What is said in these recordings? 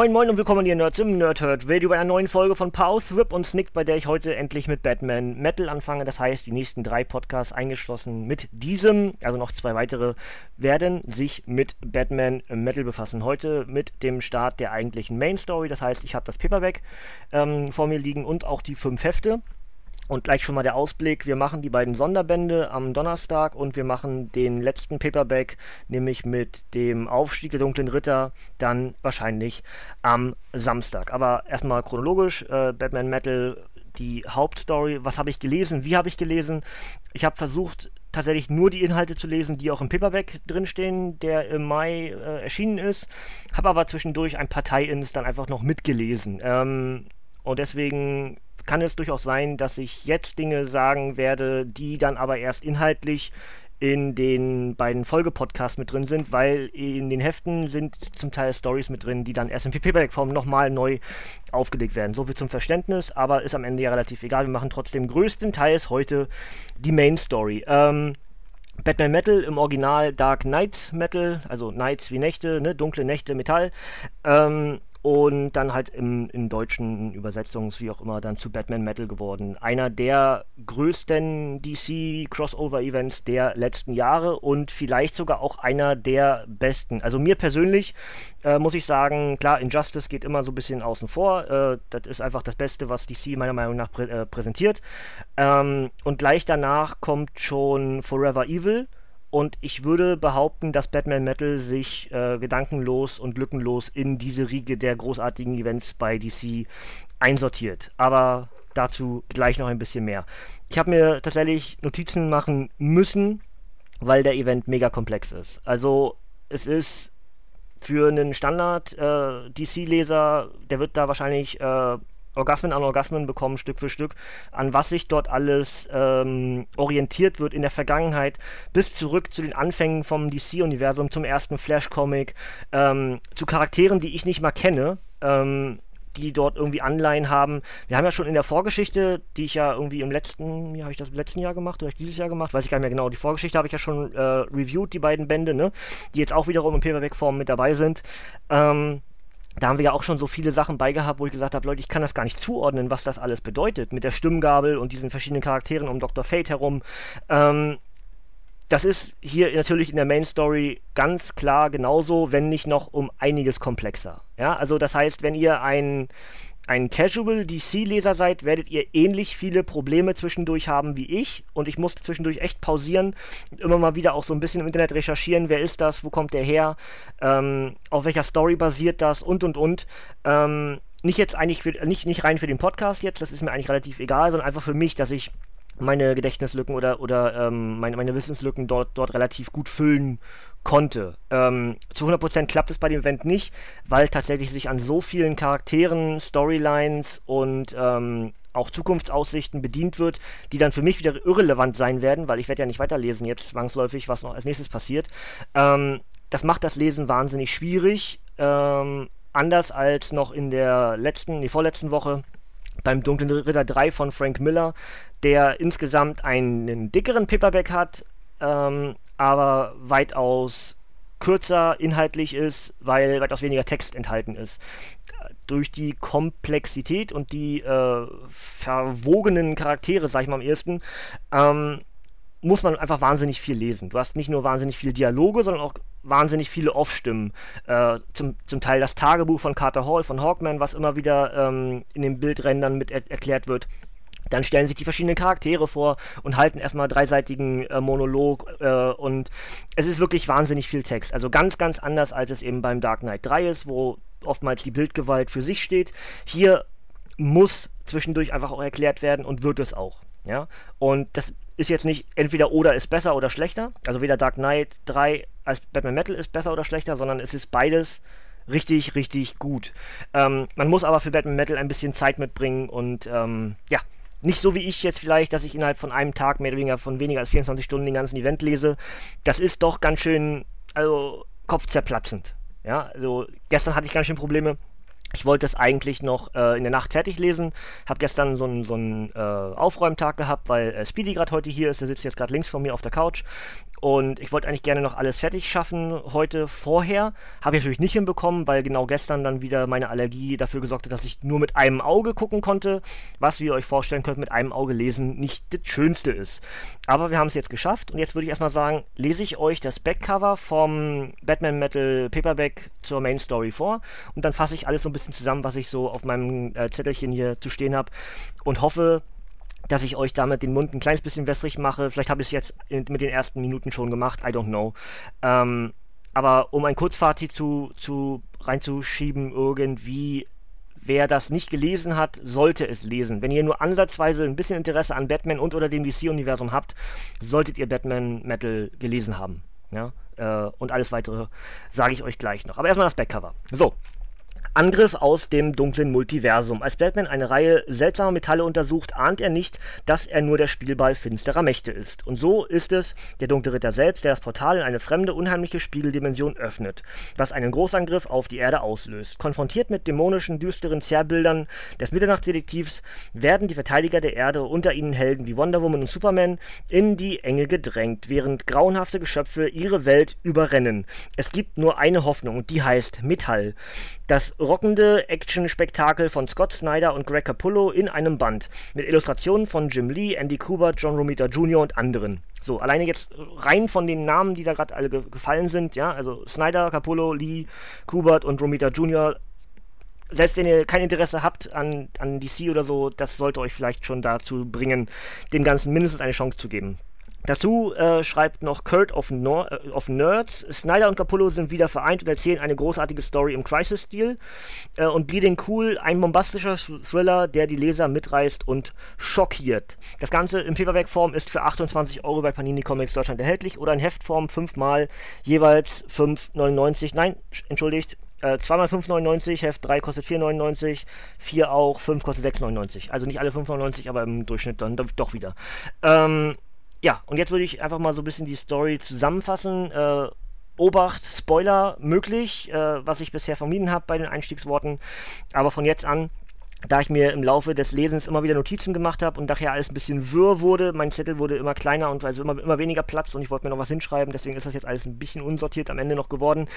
Moin Moin und willkommen ihr Nerds im Nerdhurt Radio bei einer neuen Folge von Pause, Whip und Snick, bei der ich heute endlich mit Batman Metal anfange. Das heißt, die nächsten drei Podcasts eingeschlossen mit diesem, also noch zwei weitere, werden sich mit Batman Metal befassen. Heute mit dem Start der eigentlichen Main Story. Das heißt, ich habe das Paperback ähm, vor mir liegen und auch die fünf Hefte. Und gleich schon mal der Ausblick, wir machen die beiden Sonderbände am Donnerstag und wir machen den letzten Paperback, nämlich mit dem Aufstieg der dunklen Ritter, dann wahrscheinlich am Samstag. Aber erstmal chronologisch, äh, Batman Metal, die Hauptstory, was habe ich gelesen, wie habe ich gelesen? Ich habe versucht, tatsächlich nur die Inhalte zu lesen, die auch im Paperback drinstehen, der im Mai äh, erschienen ist, habe aber zwischendurch ein paar Tie-Ins dann einfach noch mitgelesen. Ähm, und deswegen kann es durchaus sein, dass ich jetzt Dinge sagen werde, die dann aber erst inhaltlich in den beiden Folgepodcasts mit drin sind, weil in den Heften sind zum Teil Stories mit drin, die dann erst in Paperback-Form nochmal neu aufgelegt werden. So viel zum Verständnis, aber ist am Ende ja relativ egal. Wir machen trotzdem größtenteils heute die Main Story. Ähm, Batman Metal im Original Dark Knight Metal, also Nights wie Nächte, ne, dunkle Nächte Metall. Ähm, und dann halt im, in deutschen Übersetzungen, wie auch immer, dann zu Batman Metal geworden. Einer der größten DC-Crossover-Events der letzten Jahre und vielleicht sogar auch einer der besten. Also mir persönlich äh, muss ich sagen, klar, Injustice geht immer so ein bisschen außen vor. Äh, das ist einfach das Beste, was DC meiner Meinung nach prä äh, präsentiert. Ähm, und gleich danach kommt schon Forever Evil und ich würde behaupten, dass Batman Metal sich äh, gedankenlos und lückenlos in diese Riege der großartigen Events bei DC einsortiert. Aber dazu gleich noch ein bisschen mehr. Ich habe mir tatsächlich Notizen machen müssen, weil der Event mega komplex ist. Also es ist für einen Standard-DC-Leser, äh, der wird da wahrscheinlich äh, Orgasmen an Orgasmen bekommen, Stück für Stück, an was sich dort alles ähm, orientiert wird in der Vergangenheit, bis zurück zu den Anfängen vom DC-Universum, zum ersten Flash-Comic, ähm, zu Charakteren, die ich nicht mal kenne, ähm, die dort irgendwie Anleihen haben. Wir haben ja schon in der Vorgeschichte, die ich ja irgendwie im letzten, ja, habe ich das im letzten Jahr gemacht oder dieses Jahr gemacht, weiß ich gar nicht mehr genau. Die Vorgeschichte habe ich ja schon äh, reviewed, die beiden Bände, ne, die jetzt auch wiederum in Paperback-Form mit dabei sind. Ähm, da haben wir ja auch schon so viele Sachen beigehabt, wo ich gesagt habe, Leute, ich kann das gar nicht zuordnen, was das alles bedeutet mit der Stimmgabel und diesen verschiedenen Charakteren um Dr. Fate herum. Ähm, das ist hier natürlich in der Main Story ganz klar genauso, wenn nicht noch um einiges komplexer. Ja, also das heißt, wenn ihr ein ein Casual DC-Leser seid, werdet ihr ähnlich viele Probleme zwischendurch haben wie ich. Und ich musste zwischendurch echt pausieren und immer mal wieder auch so ein bisschen im Internet recherchieren, wer ist das, wo kommt der her, ähm, auf welcher Story basiert das und und und. Ähm, nicht jetzt eigentlich für, nicht, nicht rein für den Podcast jetzt, das ist mir eigentlich relativ egal, sondern einfach für mich, dass ich meine Gedächtnislücken oder, oder ähm, meine, meine Wissenslücken dort, dort relativ gut füllen konnte. Ähm, zu 100% klappt es bei dem Event nicht, weil tatsächlich sich an so vielen Charakteren, Storylines und ähm, auch Zukunftsaussichten bedient wird, die dann für mich wieder irrelevant sein werden, weil ich werde ja nicht weiterlesen jetzt zwangsläufig, was noch als nächstes passiert. Ähm, das macht das Lesen wahnsinnig schwierig. Ähm, anders als noch in der letzten, die vorletzten Woche beim Dunklen Ritter 3 von Frank Miller, der insgesamt einen dickeren Paperback hat, ähm, aber weitaus kürzer inhaltlich ist, weil weitaus weniger Text enthalten ist. Durch die Komplexität und die äh, verwogenen Charaktere, sag ich mal am ersten, ähm, muss man einfach wahnsinnig viel lesen. Du hast nicht nur wahnsinnig viele Dialoge, sondern auch wahnsinnig viele Off-Stimmen. Äh, zum, zum Teil das Tagebuch von Carter Hall, von Hawkman, was immer wieder ähm, in den Bildrändern mit er erklärt wird. Dann stellen sich die verschiedenen Charaktere vor und halten erstmal dreiseitigen äh, Monolog äh, und es ist wirklich wahnsinnig viel Text. Also ganz, ganz anders, als es eben beim Dark Knight 3 ist, wo oftmals die Bildgewalt für sich steht. Hier muss zwischendurch einfach auch erklärt werden und wird es auch. Ja? Und das ist jetzt nicht entweder oder ist besser oder schlechter. Also weder Dark Knight 3 als Batman Metal ist besser oder schlechter, sondern es ist beides richtig, richtig gut. Ähm, man muss aber für Batman Metal ein bisschen Zeit mitbringen und ähm, ja, nicht so wie ich jetzt vielleicht, dass ich innerhalb von einem Tag mehr oder weniger von weniger als 24 Stunden den ganzen Event lese. Das ist doch ganz schön, also kopfzerplatzend. Ja, also gestern hatte ich ganz schön Probleme ich wollte es eigentlich noch äh, in der Nacht fertig lesen. Habe gestern so einen so äh, Aufräumtag gehabt, weil äh, Speedy gerade heute hier ist. Der sitzt jetzt gerade links von mir auf der Couch. Und ich wollte eigentlich gerne noch alles fertig schaffen heute vorher. Habe ich natürlich nicht hinbekommen, weil genau gestern dann wieder meine Allergie dafür gesorgt hat, dass ich nur mit einem Auge gucken konnte. Was, wie ihr euch vorstellen könnt, mit einem Auge lesen nicht das Schönste ist. Aber wir haben es jetzt geschafft. Und jetzt würde ich erstmal sagen, lese ich euch das Backcover vom Batman Metal Paperback zur Main Story vor. Und dann fasse ich alles so ein bisschen zusammen, was ich so auf meinem äh, Zettelchen hier zu stehen habe. Und hoffe, dass ich euch damit den Mund ein kleines bisschen wässrig mache. Vielleicht habe ich es jetzt mit den ersten Minuten schon gemacht, I don't know. Ähm, aber um ein Kurzfazit zu, zu reinzuschieben, irgendwie, wer das nicht gelesen hat, sollte es lesen. Wenn ihr nur ansatzweise ein bisschen Interesse an Batman und oder dem DC-Universum habt, solltet ihr Batman Metal gelesen haben. Ja? Äh, und alles weitere sage ich euch gleich noch. Aber erstmal das Backcover. So, Angriff aus dem dunklen Multiversum. Als Batman eine Reihe seltsamer Metalle untersucht, ahnt er nicht, dass er nur der Spielball finsterer Mächte ist. Und so ist es der dunkle Ritter selbst, der das Portal in eine fremde, unheimliche Spiegeldimension öffnet, was einen Großangriff auf die Erde auslöst. Konfrontiert mit dämonischen, düsteren Zerrbildern des Mitternachtsdetektivs werden die Verteidiger der Erde, unter ihnen Helden wie Wonder Woman und Superman, in die Enge gedrängt, während grauenhafte Geschöpfe ihre Welt überrennen. Es gibt nur eine Hoffnung und die heißt Metall. Das rockende Action-Spektakel von Scott Snyder und Greg Capullo in einem Band. Mit Illustrationen von Jim Lee, Andy Kubert, John Romita Jr. und anderen. So, alleine jetzt rein von den Namen, die da gerade alle ge gefallen sind, ja, also Snyder, Capullo, Lee, Kubert und Romita Jr., selbst wenn ihr kein Interesse habt an, an DC oder so, das sollte euch vielleicht schon dazu bringen, dem Ganzen mindestens eine Chance zu geben. Dazu äh, schreibt noch Kurt of, äh, of, Nerds, Snyder und Capullo sind wieder vereint und erzählen eine großartige Story im Crisis-Stil. Äh, und Bleeding Cool, ein bombastischer Thriller, der die Leser mitreißt und schockiert. Das Ganze in Paperback-Form ist für 28 Euro bei Panini Comics Deutschland erhältlich oder in Heftform fünfmal jeweils 5,99. Nein, entschuldigt, äh, zweimal 5,99, Heft 3 kostet 4,99, 4 auch, 5 kostet 6,99. Also nicht alle 5,99, aber im Durchschnitt dann doch wieder. Ähm, ja, und jetzt würde ich einfach mal so ein bisschen die Story zusammenfassen. Äh, Obacht, Spoiler möglich, äh, was ich bisher vermieden habe bei den Einstiegsworten. Aber von jetzt an da ich mir im Laufe des Lesens immer wieder Notizen gemacht habe und daher alles ein bisschen wirr wurde, mein Zettel wurde immer kleiner und also immer, immer weniger Platz und ich wollte mir noch was hinschreiben, deswegen ist das jetzt alles ein bisschen unsortiert am Ende noch geworden.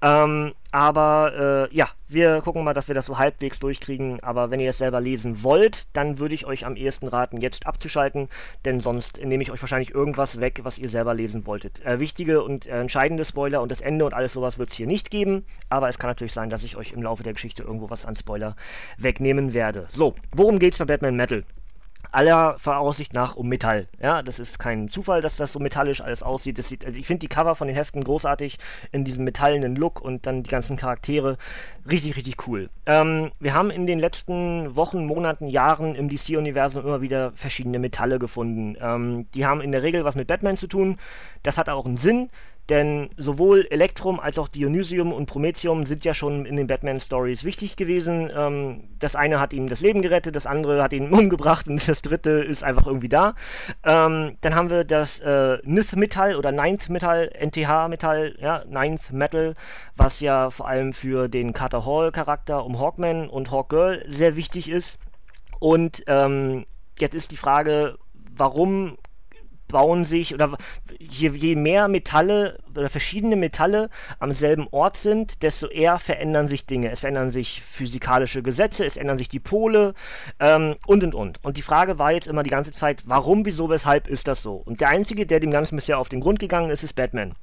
Ähm, aber äh, ja, wir gucken mal, dass wir das so halbwegs durchkriegen. Aber wenn ihr es selber lesen wollt, dann würde ich euch am ehesten raten, jetzt abzuschalten, denn sonst nehme ich euch wahrscheinlich irgendwas weg, was ihr selber lesen wolltet. Äh, wichtige und äh, entscheidende Spoiler und das Ende und alles sowas wird es hier nicht geben, aber es kann natürlich sein, dass ich euch im Laufe der Geschichte irgendwo was an Spoiler wegnehmen werde. So, worum geht's bei Batman Metal? aller Voraussicht nach um Metall. Ja, das ist kein Zufall, dass das so metallisch alles aussieht. Sieht, also ich finde die Cover von den Heften großartig in diesem metallenen Look und dann die ganzen Charaktere richtig, richtig cool. Ähm, wir haben in den letzten Wochen, Monaten, Jahren im DC-Universum immer wieder verschiedene Metalle gefunden. Ähm, die haben in der Regel was mit Batman zu tun. Das hat auch einen Sinn. Denn sowohl Elektrum als auch Dionysium und Prometheum sind ja schon in den Batman-Stories wichtig gewesen. Ähm, das eine hat ihm das Leben gerettet, das andere hat ihn umgebracht und das dritte ist einfach irgendwie da. Ähm, dann haben wir das äh, Nith-Metall oder Ninth-Metall, NTH-Metall, ja, Ninth Metal, was ja vor allem für den Carter Hall-Charakter um Hawkman und Hawkgirl sehr wichtig ist. Und ähm, jetzt ist die Frage, warum bauen sich oder je, je mehr Metalle oder verschiedene Metalle am selben Ort sind, desto eher verändern sich Dinge. Es verändern sich physikalische Gesetze, es ändern sich die Pole ähm, und und und. Und die Frage war jetzt immer die ganze Zeit, warum, wieso, weshalb ist das so? Und der Einzige, der dem Ganzen bisher auf den Grund gegangen ist, ist Batman.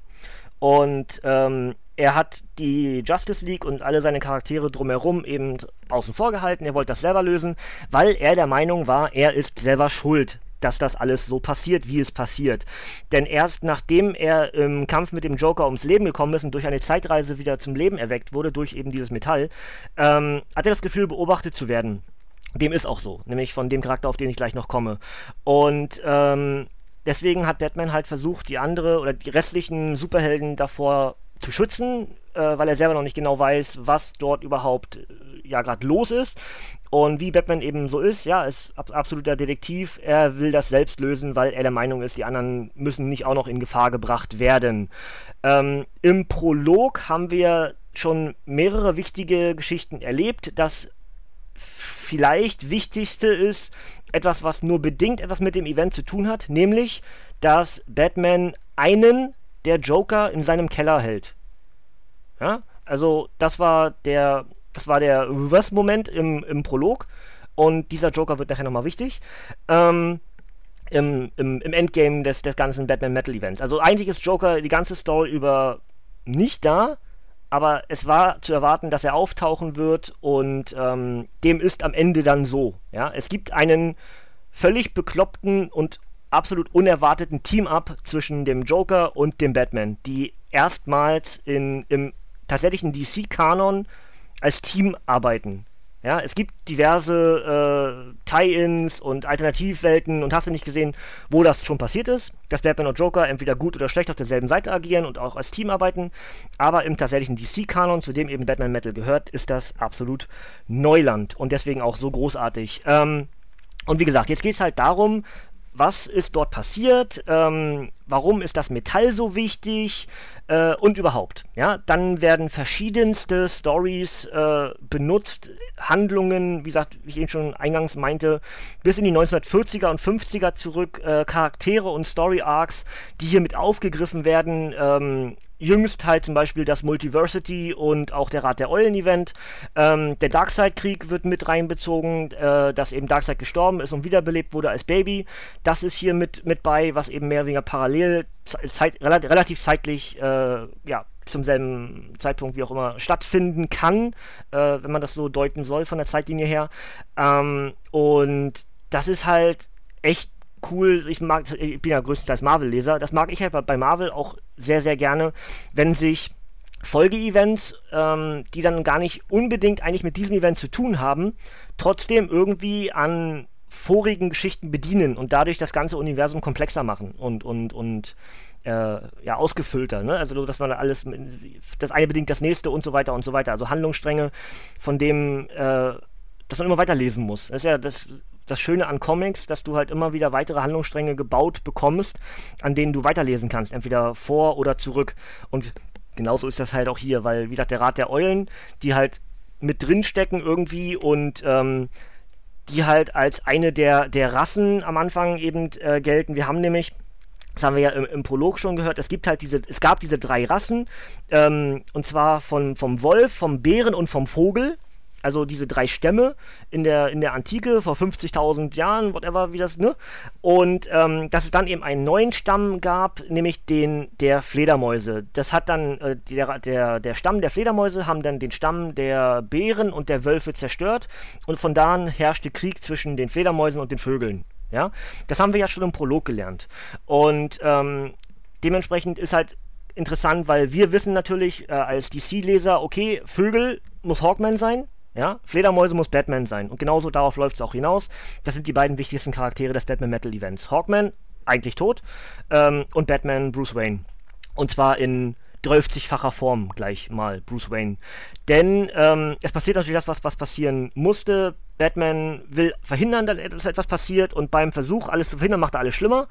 Und ähm, er hat die Justice League und alle seine Charaktere drumherum eben außen vor gehalten. Er wollte das selber lösen, weil er der Meinung war, er ist selber schuld dass das alles so passiert, wie es passiert. Denn erst nachdem er im Kampf mit dem Joker ums Leben gekommen ist und durch eine Zeitreise wieder zum Leben erweckt wurde, durch eben dieses Metall, ähm, hat er das Gefühl, beobachtet zu werden. Dem ist auch so, nämlich von dem Charakter, auf den ich gleich noch komme. Und ähm, deswegen hat Batman halt versucht, die andere oder die restlichen Superhelden davor zu schützen, äh, weil er selber noch nicht genau weiß, was dort überhaupt äh, ja gerade los ist. Und wie Batman eben so ist, ja, ist ab absoluter Detektiv. Er will das selbst lösen, weil er der Meinung ist, die anderen müssen nicht auch noch in Gefahr gebracht werden. Ähm, Im Prolog haben wir schon mehrere wichtige Geschichten erlebt. Das vielleicht wichtigste ist etwas, was nur bedingt etwas mit dem Event zu tun hat, nämlich, dass Batman einen der Joker in seinem Keller hält. Ja, also das war der das war der Reverse-Moment im, im Prolog. Und dieser Joker wird nachher nochmal wichtig. Ähm, im, im, im Endgame des, des ganzen Batman Metal Events. Also eigentlich ist Joker die ganze Story über nicht da, aber es war zu erwarten, dass er auftauchen wird und ähm, dem ist am Ende dann so. Ja? Es gibt einen völlig bekloppten und absolut unerwarteten Team-Up zwischen dem Joker und dem Batman, die erstmals in, im tatsächlichen DC-Kanon als Team arbeiten. Ja, es gibt diverse äh, Tie-Ins und Alternativwelten und hast du nicht gesehen, wo das schon passiert ist, dass Batman und Joker entweder gut oder schlecht auf derselben Seite agieren und auch als Team arbeiten. Aber im tatsächlichen DC-Kanon, zu dem eben Batman Metal gehört, ist das absolut Neuland und deswegen auch so großartig. Ähm, und wie gesagt, jetzt geht es halt darum, was ist dort passiert, ähm, warum ist das Metall so wichtig äh, und überhaupt. Ja, dann werden verschiedenste Stories äh, benutzt, Handlungen, wie gesagt, wie ich eben schon eingangs meinte, bis in die 1940er und 50er zurück, äh, Charaktere und Story Arcs, die hier mit aufgegriffen werden. Ähm, jüngst halt zum Beispiel das Multiversity und auch der Rat der Eulen-Event. Ähm, der Darkseid-Krieg wird mit reinbezogen, äh, dass eben Darkseid gestorben ist und wiederbelebt wurde als Baby. Das ist hier mit, mit bei, was eben mehr oder weniger parallel, zeit, relativ zeitlich, äh, ja, zum selben Zeitpunkt wie auch immer stattfinden kann, äh, wenn man das so deuten soll von der Zeitlinie her. Ähm, und das ist halt echt cool. Ich mag, ich bin ja größtenteils Marvel-Leser. Das mag ich halt bei Marvel auch sehr, sehr gerne, wenn sich Folgeevents, ähm, die dann gar nicht unbedingt eigentlich mit diesem Event zu tun haben, trotzdem irgendwie an vorigen Geschichten bedienen und dadurch das ganze Universum komplexer machen und und und äh, ja ausgefüllter, ne? Also dass man alles das eine bedingt das nächste und so weiter und so weiter. Also Handlungsstränge, von dem äh, dass man immer weiterlesen muss. Das ist ja das das Schöne an Comics, dass du halt immer wieder weitere Handlungsstränge gebaut bekommst, an denen du weiterlesen kannst, entweder vor oder zurück. Und genauso ist das halt auch hier, weil, wie gesagt, der Rat der Eulen, die halt mit drin stecken irgendwie und ähm, die halt als eine der, der Rassen am Anfang eben äh, gelten. Wir haben nämlich das haben wir ja im, im, Prolog schon gehört, es gibt halt diese, es gab diese drei Rassen, ähm, und zwar von, vom Wolf, vom Bären und vom Vogel also diese drei Stämme in der, in der Antike vor 50.000 Jahren, whatever, wie das, ne? Und ähm, dass es dann eben einen neuen Stamm gab, nämlich den der Fledermäuse. Das hat dann, äh, der, der, der Stamm der Fledermäuse haben dann den Stamm der Bären und der Wölfe zerstört und von da an herrschte Krieg zwischen den Fledermäusen und den Vögeln. Ja? Das haben wir ja schon im Prolog gelernt. Und ähm, dementsprechend ist halt interessant, weil wir wissen natürlich äh, als DC-Leser, okay, Vögel muss Hawkman sein, ja, Fledermäuse muss Batman sein. Und genauso darauf läuft es auch hinaus. Das sind die beiden wichtigsten Charaktere des Batman Metal Events. Hawkman, eigentlich tot, ähm, und Batman Bruce Wayne. Und zwar in 30-facher Form gleich mal Bruce Wayne. Denn ähm, es passiert natürlich das, was, was passieren musste. Batman will verhindern, dass etwas passiert und beim Versuch, alles zu verhindern, macht er alles schlimmer.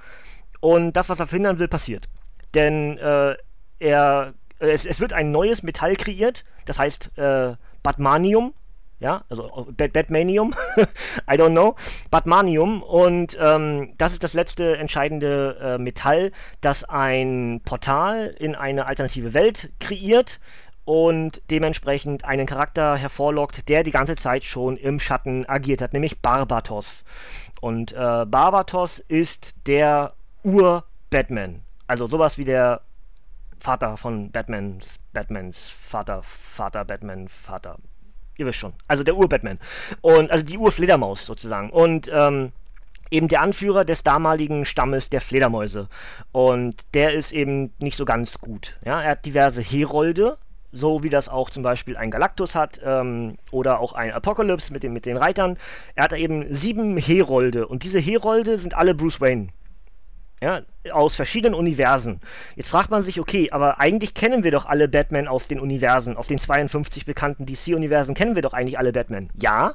Und das, was er verhindern will, passiert. Denn äh, er, es, es, wird ein neues Metall kreiert, das heißt äh, Batmanium, ja, also Bat Batmanium, I don't know, Batmanium und ähm, das ist das letzte entscheidende äh, Metall, das ein Portal in eine alternative Welt kreiert und dementsprechend einen Charakter hervorlockt, der die ganze Zeit schon im Schatten agiert hat, nämlich Barbatos. Und äh, Barbatos ist der Ur-Batman, also sowas wie der Vater von Batmans, Batmans Vater, Vater, Batman, Vater, ihr wisst schon. Also der Ur-Batman. Und also die Ur-Fledermaus sozusagen. Und ähm, eben der Anführer des damaligen Stammes der Fledermäuse. Und der ist eben nicht so ganz gut. Ja? Er hat diverse Herolde, so wie das auch zum Beispiel ein Galactus hat ähm, oder auch ein Apocalypse mit mit den Reitern. Er hat eben sieben Herolde und diese Herolde sind alle Bruce Wayne. Ja, aus verschiedenen Universen. Jetzt fragt man sich, okay, aber eigentlich kennen wir doch alle Batman aus den Universen, aus den 52 bekannten DC-Universen kennen wir doch eigentlich alle Batman. Ja,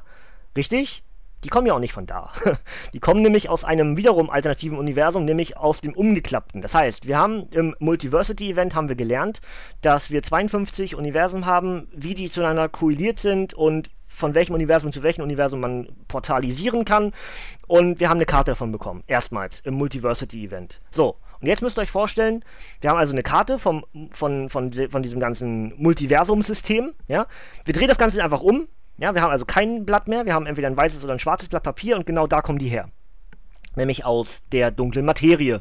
richtig? Die kommen ja auch nicht von da. Die kommen nämlich aus einem wiederum alternativen Universum, nämlich aus dem umgeklappten. Das heißt, wir haben im Multiversity-Event haben wir gelernt, dass wir 52 Universen haben, wie die zueinander korreliert sind und von welchem Universum zu welchem Universum man portalisieren kann. Und wir haben eine Karte davon bekommen. Erstmals im Multiversity-Event. So, und jetzt müsst ihr euch vorstellen, wir haben also eine Karte vom, von, von, von diesem ganzen Multiversum-System. Ja? Wir drehen das Ganze einfach um. Ja? Wir haben also kein Blatt mehr. Wir haben entweder ein weißes oder ein schwarzes Blatt Papier und genau da kommen die her. Nämlich aus der dunklen Materie.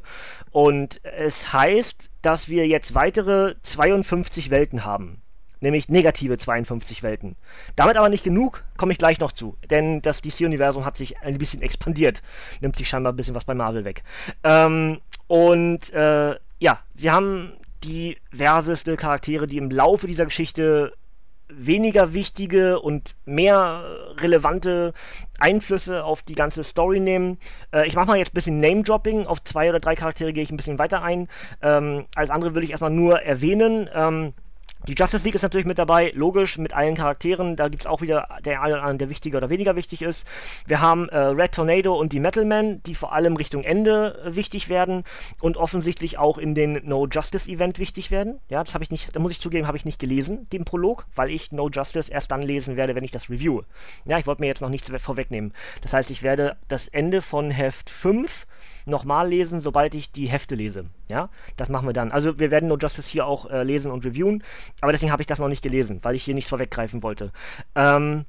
Und es heißt, dass wir jetzt weitere 52 Welten haben nämlich negative 52 Welten. Damit aber nicht genug, komme ich gleich noch zu, denn das DC-Universum hat sich ein bisschen expandiert, nimmt sich scheinbar ein bisschen was bei Marvel weg. Ähm, und äh, ja, wir haben diverseste Charaktere, die im Laufe dieser Geschichte weniger wichtige und mehr relevante Einflüsse auf die ganze Story nehmen. Äh, ich mache mal jetzt ein bisschen Name-Dropping. Auf zwei oder drei Charaktere gehe ich ein bisschen weiter ein. Ähm, als andere will ich erstmal nur erwähnen. Ähm, die Justice League ist natürlich mit dabei, logisch, mit allen Charakteren. Da gibt es auch wieder der eine oder andere, der wichtiger oder weniger wichtig ist. Wir haben äh, Red Tornado und die Metal Men, die vor allem Richtung Ende äh, wichtig werden und offensichtlich auch in den No Justice Event wichtig werden. Ja, das habe ich nicht, da muss ich zugeben, habe ich nicht gelesen, den Prolog, weil ich No Justice erst dann lesen werde, wenn ich das reviewe. Ja, ich wollte mir jetzt noch nichts vorwegnehmen. Das heißt, ich werde das Ende von Heft 5 nochmal lesen, sobald ich die Hefte lese. Ja, das machen wir dann. Also wir werden No Justice hier auch äh, lesen und reviewen, aber deswegen habe ich das noch nicht gelesen, weil ich hier nichts vorweggreifen wollte. Ähm,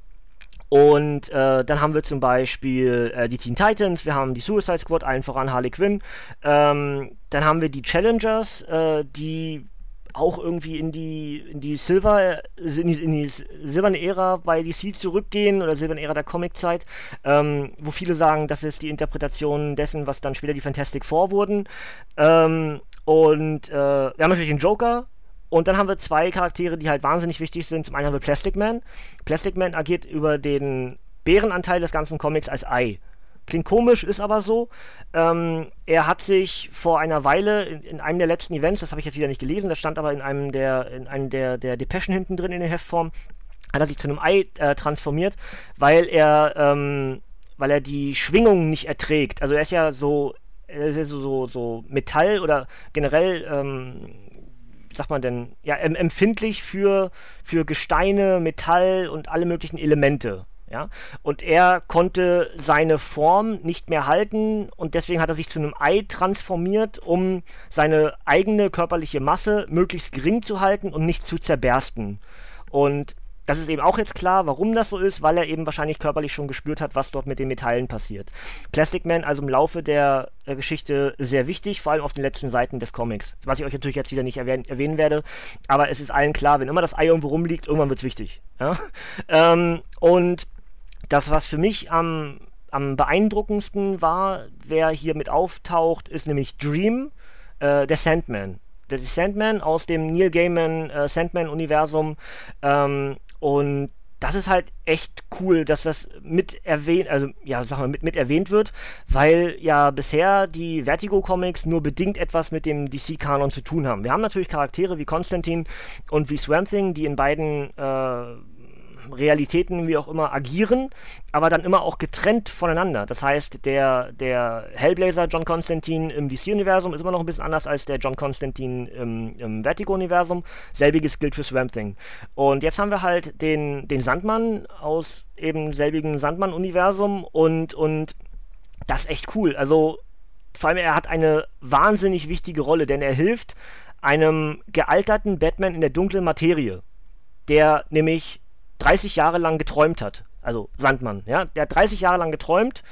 und äh, dann haben wir zum Beispiel äh, die Teen Titans, wir haben die Suicide Squad, allen voran Harley Quinn. Ähm, dann haben wir die Challengers, äh, die auch irgendwie in die, in die Silver, in die, in die silberne Ära bei DC zurückgehen oder silberne Ära der Comiczeit, ähm, wo viele sagen, das ist die Interpretation dessen, was dann später die Fantastic Four wurden. Ähm, und äh, wir haben natürlich den Joker, und dann haben wir zwei Charaktere, die halt wahnsinnig wichtig sind. Zum einen haben wir Plastic Man. Plastic Man agiert über den Bärenanteil des ganzen Comics als Ei. Klingt komisch, ist aber so. Ähm, er hat sich vor einer Weile in, in einem der letzten Events, das habe ich jetzt wieder nicht gelesen, das stand aber in einem der, in einem der, der Depeschen hinten drin in der Heftform, hat er sich zu einem Ei äh, transformiert, weil er, ähm, weil er die Schwingungen nicht erträgt. Also er ist ja so, er ist so, so, so Metall oder generell, ähm, sagt man denn, ja, empfindlich für, für Gesteine, Metall und alle möglichen Elemente. Ja? Und er konnte seine Form nicht mehr halten und deswegen hat er sich zu einem Ei transformiert, um seine eigene körperliche Masse möglichst gering zu halten und nicht zu zerbersten. Und das ist eben auch jetzt klar, warum das so ist, weil er eben wahrscheinlich körperlich schon gespürt hat, was dort mit den Metallen passiert. Plastic Man also im Laufe der äh, Geschichte sehr wichtig, vor allem auf den letzten Seiten des Comics. Was ich euch natürlich jetzt wieder nicht erwähnen, erwähnen werde, aber es ist allen klar, wenn immer das Ei irgendwo rumliegt, irgendwann wird es wichtig. Ja? Ähm, und das, was für mich am, am beeindruckendsten war, wer hier mit auftaucht, ist nämlich Dream, äh, der Sandman. Der Sandman aus dem Neil Gaiman äh, Sandman-Universum. Ähm, und das ist halt echt cool, dass das mit erwähnt, also ja, sag mal, mit, mit erwähnt wird, weil ja bisher die Vertigo-Comics nur bedingt etwas mit dem DC-Kanon zu tun haben. Wir haben natürlich Charaktere wie Konstantin und wie Swamp Thing, die in beiden äh, Realitäten wie auch immer agieren, aber dann immer auch getrennt voneinander. Das heißt, der, der Hellblazer John Constantine im DC-Universum ist immer noch ein bisschen anders als der John Constantine im, im Vertigo-Universum. Selbiges gilt für Swamp Thing. Und jetzt haben wir halt den, den Sandmann aus eben selbigen Sandmann-Universum und, und das ist echt cool. Also vor allem er hat eine wahnsinnig wichtige Rolle, denn er hilft einem gealterten Batman in der dunklen Materie, der nämlich 30 Jahre lang geträumt hat. Also Sandmann, ja. Der hat 30 Jahre lang geträumt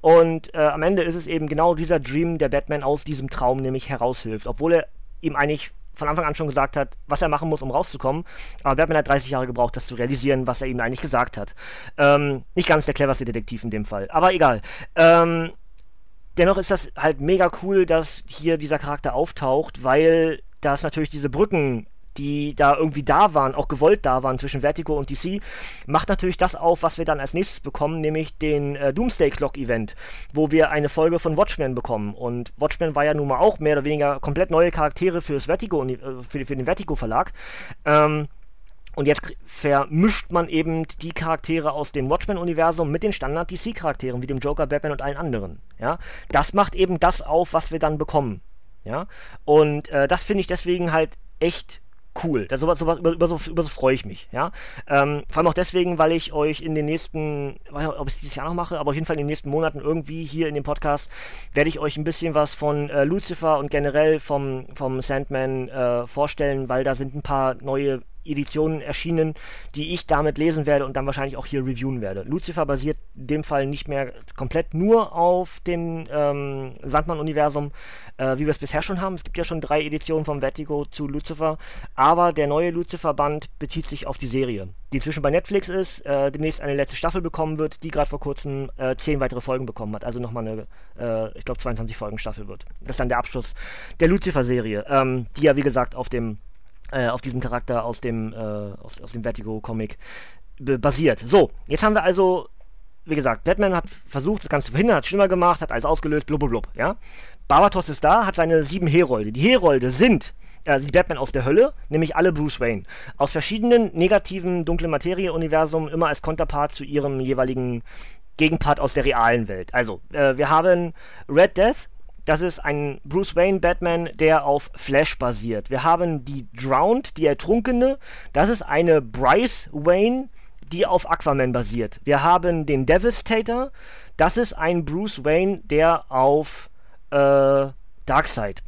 und äh, am Ende ist es eben genau dieser Dream, der Batman aus diesem Traum nämlich heraushilft. Obwohl er ihm eigentlich von Anfang an schon gesagt hat, was er machen muss, um rauszukommen. Aber Batman hat 30 Jahre gebraucht, das zu realisieren, was er ihm eigentlich gesagt hat. Ähm, nicht ganz der cleverste Detektiv in dem Fall, aber egal. Ähm, dennoch ist das halt mega cool, dass hier dieser Charakter auftaucht, weil das natürlich diese Brücken die da irgendwie da waren, auch gewollt da waren zwischen Vertigo und DC, macht natürlich das auf, was wir dann als nächstes bekommen, nämlich den äh, Doomsday Clock Event, wo wir eine Folge von Watchmen bekommen. Und Watchmen war ja nun mal auch mehr oder weniger komplett neue Charaktere fürs Vertigo, äh, für, für den Vertigo Verlag. Ähm, und jetzt vermischt man eben die Charaktere aus dem Watchmen-Universum mit den Standard-DC-Charakteren, wie dem Joker, Batman und allen anderen. Ja? Das macht eben das auf, was wir dann bekommen. Ja? Und äh, das finde ich deswegen halt echt cool. Das, sowas, sowas, über, über, so, über so freue ich mich. Ja? Ähm, vor allem auch deswegen, weil ich euch in den nächsten, weiß nicht, ob ich es dieses Jahr noch mache, aber auf jeden Fall in den nächsten Monaten irgendwie hier in dem Podcast werde ich euch ein bisschen was von äh, Lucifer und generell vom, vom Sandman äh, vorstellen, weil da sind ein paar neue Editionen erschienen, die ich damit lesen werde und dann wahrscheinlich auch hier reviewen werde. Lucifer basiert in dem Fall nicht mehr komplett nur auf dem ähm, Sandmann-Universum, äh, wie wir es bisher schon haben. Es gibt ja schon drei Editionen vom Vertigo zu Lucifer, aber der neue Lucifer-Band bezieht sich auf die Serie, die inzwischen bei Netflix ist, äh, demnächst eine letzte Staffel bekommen wird, die gerade vor kurzem äh, zehn weitere Folgen bekommen hat, also nochmal eine, äh, ich glaube, 22 Folgen Staffel wird. Das ist dann der Abschluss der Lucifer-Serie, ähm, die ja, wie gesagt, auf dem äh, auf diesem Charakter aus dem, äh, aus, aus dem Vertigo-Comic basiert. So, jetzt haben wir also, wie gesagt, Batman hat versucht, das Ganze zu verhindern, hat schlimmer gemacht, hat alles ausgelöst, blub, blub, blub, ja. Barbatos ist da, hat seine sieben Herolde. Die Herolde sind also die Batman aus der Hölle, nämlich alle Bruce Wayne. Aus verschiedenen negativen dunkle Materie-Universen immer als Konterpart zu ihrem jeweiligen Gegenpart aus der realen Welt. Also, äh, wir haben Red Death, das ist ein Bruce Wayne Batman, der auf Flash basiert. Wir haben die Drowned, die Ertrunkene. Das ist eine Bryce Wayne, die auf Aquaman basiert. Wir haben den Devastator. Das ist ein Bruce Wayne, der auf äh, Darkseid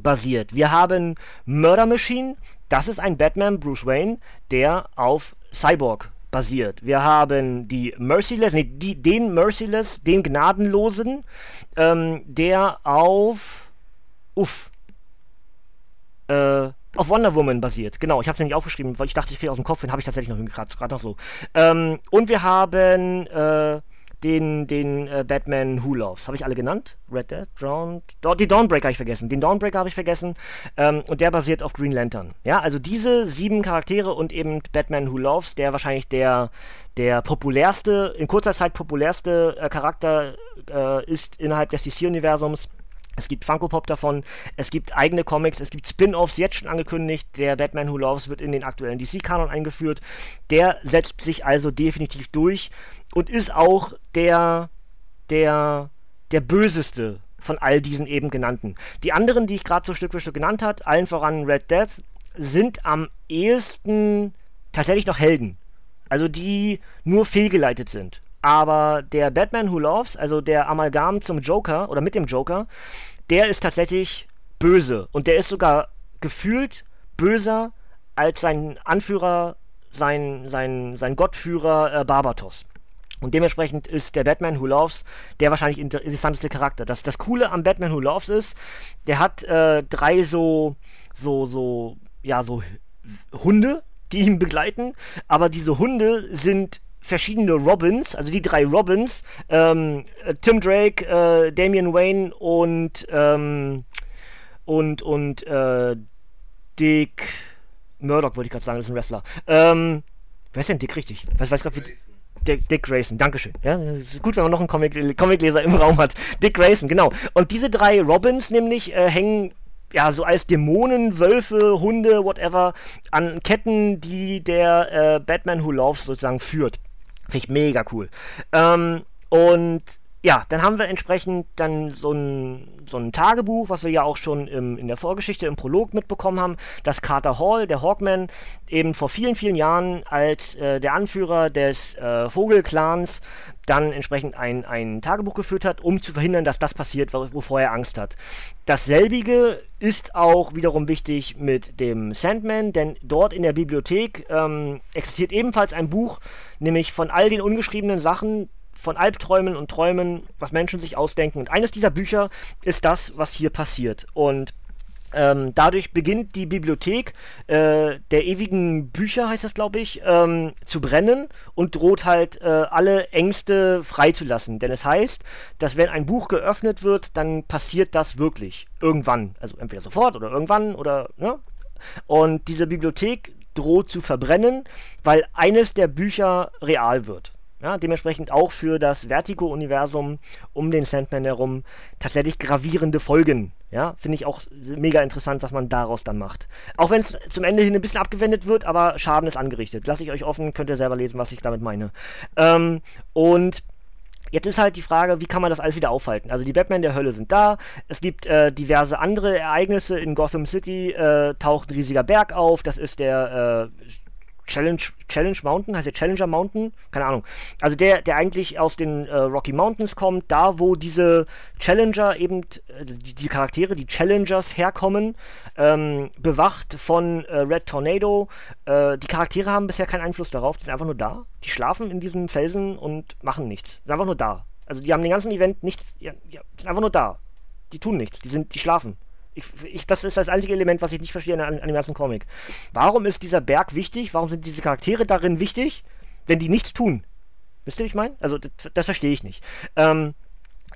basiert. Wir haben Murder Machine. Das ist ein Batman Bruce Wayne, der auf Cyborg basiert. Wir haben die Merciless, nee, die, den Merciless, den Gnadenlosen, ähm, der auf, uff, äh, auf Wonder Woman basiert. Genau, ich habe es nämlich aufgeschrieben, weil ich dachte, ich kriege aus dem Kopf, den habe ich tatsächlich noch gerade noch so. Ähm, und wir haben äh, den, den äh, Batman Who Loves. Habe ich alle genannt? Red Dead, Drowned, da die Dawnbreaker habe ich vergessen. Den Dawnbreaker habe ich vergessen. Ähm, und der basiert auf Green Lantern. Ja, also diese sieben Charaktere und eben Batman Who Loves, der wahrscheinlich der, der populärste, in kurzer Zeit populärste äh, Charakter äh, ist innerhalb des DC-Universums. Es gibt Funko Pop davon, es gibt eigene Comics, es gibt Spin-offs jetzt schon angekündigt. Der Batman Who Loves wird in den aktuellen DC-Kanon eingeführt. Der setzt sich also definitiv durch und ist auch der, der, der böseste von all diesen eben genannten. Die anderen, die ich gerade so Stück für Stück genannt habe, allen voran Red Death, sind am ehesten tatsächlich noch Helden. Also die nur fehlgeleitet sind. Aber der Batman Who Loves, also der Amalgam zum Joker oder mit dem Joker, der ist tatsächlich böse. Und der ist sogar gefühlt böser als sein Anführer, sein, sein, sein Gottführer äh, Barbatos. Und dementsprechend ist der Batman Who Loves der wahrscheinlich interessanteste Charakter. Das, das Coole am Batman Who Loves ist, der hat äh, drei so, so, so, ja, so Hunde, die ihn begleiten. Aber diese Hunde sind verschiedene Robins, also die drei Robins, ähm, äh, Tim Drake, äh, Damian Wayne und, ähm, und, und, äh, Dick Murdoch wollte ich gerade sagen, das ist ein Wrestler. Ähm, wer ist denn Dick richtig? Was weiß gerade wie. Dick, Dick Grayson, Dankeschön. Ja, ist gut, wenn man noch einen Comic, Comicleser im Raum hat. Dick Grayson, genau. Und diese drei Robins nämlich äh, hängen ja, so als Dämonen, Wölfe, Hunde, whatever, an Ketten, die der äh, Batman Who Loves sozusagen führt. Finde ich mega cool. Ähm, und ja, dann haben wir entsprechend dann so ein, so ein Tagebuch, was wir ja auch schon im, in der Vorgeschichte im Prolog mitbekommen haben, dass Carter Hall, der Hawkman, eben vor vielen, vielen Jahren als äh, der Anführer des äh, Vogelclans dann entsprechend ein, ein Tagebuch geführt hat, um zu verhindern, dass das passiert, wovor er Angst hat. Dasselbige ist auch wiederum wichtig mit dem Sandman, denn dort in der Bibliothek ähm, existiert ebenfalls ein Buch, nämlich von all den ungeschriebenen Sachen, von Albträumen und Träumen, was Menschen sich ausdenken. Und eines dieser Bücher ist das, was hier passiert. Und ähm, dadurch beginnt die Bibliothek äh, der ewigen Bücher, heißt das, glaube ich, ähm, zu brennen und droht halt äh, alle Ängste freizulassen. Denn es heißt, dass wenn ein Buch geöffnet wird, dann passiert das wirklich. Irgendwann. Also entweder sofort oder irgendwann oder, ne? Und diese Bibliothek droht zu verbrennen, weil eines der Bücher real wird. Ja, dementsprechend auch für das Vertigo-Universum um den Sandman herum tatsächlich gravierende Folgen. Ja, finde ich auch mega interessant, was man daraus dann macht. Auch wenn es zum Ende hin ein bisschen abgewendet wird, aber Schaden ist angerichtet. Lasse ich euch offen, könnt ihr selber lesen, was ich damit meine. Ähm, und Jetzt ist halt die Frage, wie kann man das alles wieder aufhalten? Also die Batman der Hölle sind da, es gibt äh, diverse andere Ereignisse in Gotham City, äh, taucht ein riesiger Berg auf, das ist der äh, Challenge, Challenge Mountain, heißt der Challenger Mountain? Keine Ahnung. Also der, der eigentlich aus den äh, Rocky Mountains kommt, da wo diese Challenger eben, äh, die, die, Charaktere, die Challengers herkommen, ähm, bewacht von äh, Red Tornado. Äh, die Charaktere haben bisher keinen Einfluss darauf, die sind einfach nur da. Die schlafen in diesen Felsen und machen nichts. Die sind einfach nur da. Also die haben den ganzen Event nicht, ja, ja, sind einfach nur da. Die tun nichts, die sind, die schlafen. Ich, ich, das ist das einzige Element, was ich nicht verstehe an, an, dem ganzen Comic. Warum ist dieser Berg wichtig? Warum sind diese Charaktere darin wichtig, wenn die nichts tun? Wisst ihr, wie ich meine? Also, das, das verstehe ich nicht. Ähm,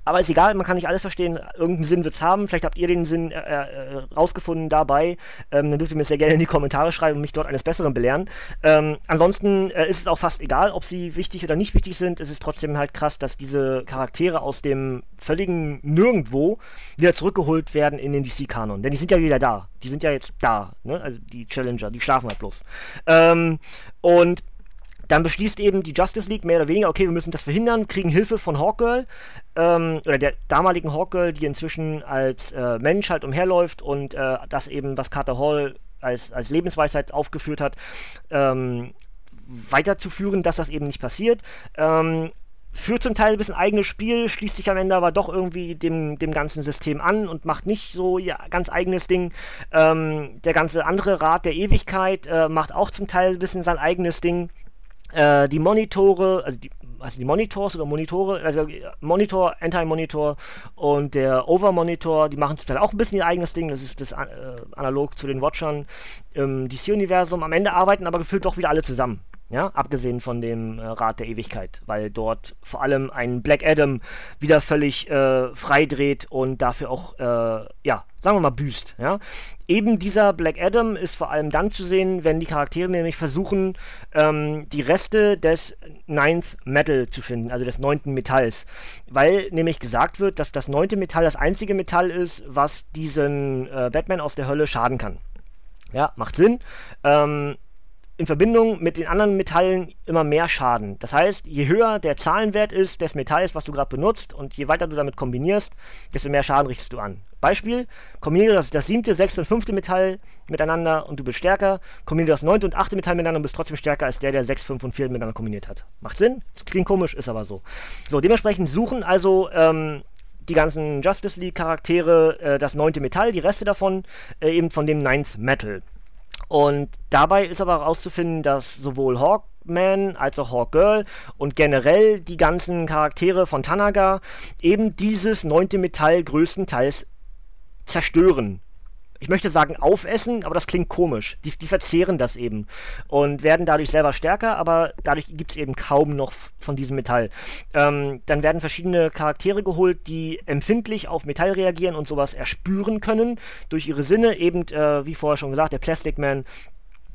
aber ist egal, man kann nicht alles verstehen. Irgendeinen Sinn wird es haben. Vielleicht habt ihr den Sinn äh, äh, rausgefunden dabei. Ähm, dann dürft ihr mir sehr gerne in die Kommentare schreiben und mich dort eines Besseren belehren. Ähm, ansonsten äh, ist es auch fast egal, ob sie wichtig oder nicht wichtig sind. Es ist trotzdem halt krass, dass diese Charaktere aus dem völligen Nirgendwo wieder zurückgeholt werden in den DC-Kanon. Denn die sind ja wieder da. Die sind ja jetzt da. Ne? Also die Challenger, die schlafen halt bloß. Ähm, und dann beschließt eben die Justice League mehr oder weniger, okay, wir müssen das verhindern, kriegen Hilfe von Hawkgirl, ähm, oder der damaligen Hawkgirl, die inzwischen als äh, Mensch halt umherläuft und äh, das eben, was Carter Hall als, als Lebensweisheit aufgeführt hat, ähm, weiterzuführen, dass das eben nicht passiert. Ähm, führt zum Teil ein bisschen eigenes Spiel, schließt sich am Ende aber doch irgendwie dem, dem ganzen System an und macht nicht so ihr ganz eigenes Ding. Ähm, der ganze andere Rat der Ewigkeit äh, macht auch zum Teil ein bisschen sein eigenes Ding. Äh, die Monitore, also die, also die Monitors oder Monitore, also Monitor, Anti-Monitor und der Over-Monitor, die machen zum auch ein bisschen ihr eigenes Ding, das ist das äh, analog zu den Watchern im DC-Universum. Am Ende arbeiten aber gefühlt doch wieder alle zusammen. Ja, abgesehen von dem äh, Rat der Ewigkeit, weil dort vor allem ein Black Adam wieder völlig äh, frei dreht und dafür auch, äh, ja, sagen wir mal, büßt. Ja? Eben dieser Black Adam ist vor allem dann zu sehen, wenn die Charaktere nämlich versuchen, ähm, die Reste des Ninth Metal zu finden, also des neunten Metalls. Weil nämlich gesagt wird, dass das neunte Metall das einzige Metall ist, was diesen äh, Batman aus der Hölle schaden kann. Ja, macht Sinn. Ähm, in Verbindung mit den anderen Metallen immer mehr Schaden. Das heißt, je höher der Zahlenwert ist des Metalls, was du gerade benutzt, und je weiter du damit kombinierst, desto mehr Schaden richtest du an. Beispiel, kombiniere das, das siebte, sechste und fünfte Metall miteinander und du bist stärker. Kombiniere das neunte und achte Metall miteinander und bist trotzdem stärker als der, der sechs, fünf und vier miteinander kombiniert hat. Macht Sinn? Klingt komisch, ist aber so. So, dementsprechend suchen also ähm, die ganzen Justice League Charaktere äh, das neunte Metall, die Reste davon äh, eben von dem Ninth Metal. Und dabei ist aber herauszufinden, dass sowohl Hawkman als auch Hawkgirl und generell die ganzen Charaktere von Tanaga eben dieses neunte Metall größtenteils zerstören ich möchte sagen aufessen, aber das klingt komisch. Die, die verzehren das eben und werden dadurch selber stärker, aber dadurch gibt es eben kaum noch von diesem Metall. Ähm, dann werden verschiedene Charaktere geholt, die empfindlich auf Metall reagieren und sowas erspüren können durch ihre Sinne, eben äh, wie vorher schon gesagt, der Plastic Man,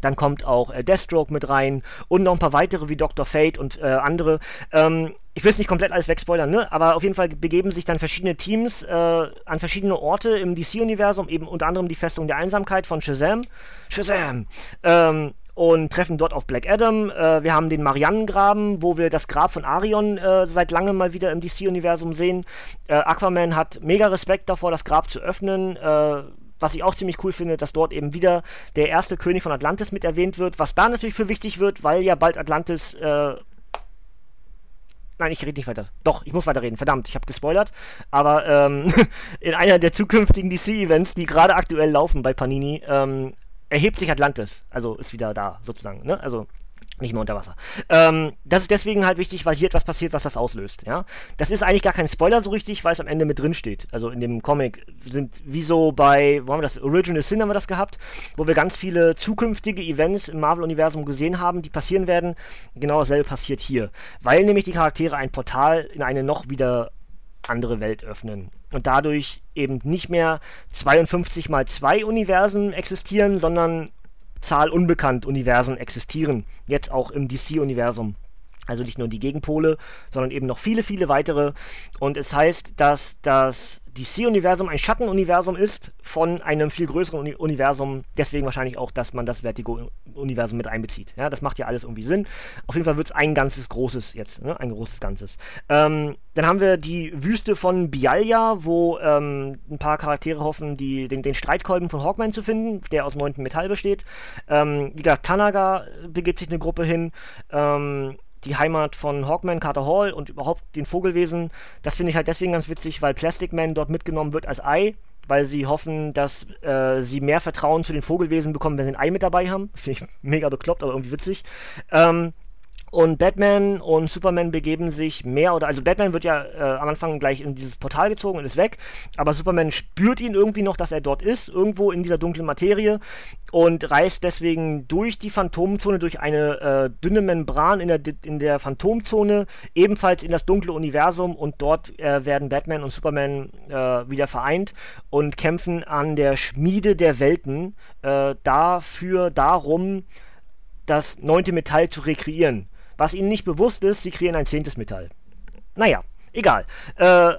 dann kommt auch äh, Deathstroke mit rein und noch ein paar weitere wie Dr. Fate und äh, andere. Ähm, ich will es nicht komplett alles wegspoilern, ne? aber auf jeden Fall begeben sich dann verschiedene Teams äh, an verschiedene Orte im DC-Universum, eben unter anderem die Festung der Einsamkeit von Shazam. Shazam! Ähm, und treffen dort auf Black Adam. Äh, wir haben den Marianengraben, wo wir das Grab von Arion äh, seit langem mal wieder im DC-Universum sehen. Äh, Aquaman hat mega Respekt davor, das Grab zu öffnen äh, was ich auch ziemlich cool finde, dass dort eben wieder der erste König von Atlantis mit erwähnt wird, was da natürlich für wichtig wird, weil ja bald Atlantis. Äh Nein, ich rede nicht weiter. Doch, ich muss weiterreden. Verdammt, ich habe gespoilert. Aber ähm, in einer der zukünftigen DC-Events, die gerade aktuell laufen bei Panini, ähm, erhebt sich Atlantis. Also ist wieder da, sozusagen. Ne? Also nicht mehr unter Wasser. Ähm, das ist deswegen halt wichtig, weil hier etwas passiert, was das auslöst. Ja? Das ist eigentlich gar kein Spoiler so richtig, weil es am Ende mit drin steht. Also in dem Comic sind wie so bei, wo haben wir das? Original Sin haben wir das gehabt, wo wir ganz viele zukünftige Events im Marvel-Universum gesehen haben, die passieren werden. Genau dasselbe passiert hier. Weil nämlich die Charaktere ein Portal in eine noch wieder andere Welt öffnen. Und dadurch eben nicht mehr 52 mal 2 Universen existieren, sondern Zahl unbekannt Universen existieren. Jetzt auch im DC-Universum. Also nicht nur die Gegenpole, sondern eben noch viele, viele weitere. Und es heißt, dass das DC-Universum ein Schattenuniversum ist von einem viel größeren Uni Universum. Deswegen wahrscheinlich auch, dass man das Vertigo-Universum mit einbezieht. Ja, das macht ja alles irgendwie Sinn. Auf jeden Fall wird es ein ganzes großes jetzt, ne? ein großes Ganzes. Ähm, dann haben wir die Wüste von Bialya, wo ähm, ein paar Charaktere hoffen, die, den, den Streitkolben von Hawkman zu finden, der aus neuntem Metall besteht. Ähm, wie gesagt, Tanaga begibt sich eine Gruppe hin. Ähm, die Heimat von Hawkman, Carter Hall und überhaupt den Vogelwesen. Das finde ich halt deswegen ganz witzig, weil Plastic Man dort mitgenommen wird als Ei, weil sie hoffen, dass äh, sie mehr Vertrauen zu den Vogelwesen bekommen, wenn sie ein Ei mit dabei haben. Finde ich mega bekloppt, aber irgendwie witzig. Ähm, und Batman und Superman begeben sich mehr oder also Batman wird ja äh, am Anfang gleich in dieses Portal gezogen und ist weg, aber Superman spürt ihn irgendwie noch, dass er dort ist, irgendwo in dieser dunklen Materie und reist deswegen durch die Phantomzone, durch eine äh, dünne Membran in der, in der Phantomzone, ebenfalls in das dunkle Universum und dort äh, werden Batman und Superman äh, wieder vereint und kämpfen an der Schmiede der Welten äh, dafür, darum, das neunte Metall zu rekreieren. Was ihnen nicht bewusst ist, sie kreieren ein zehntes Metall. Naja, egal. Äh,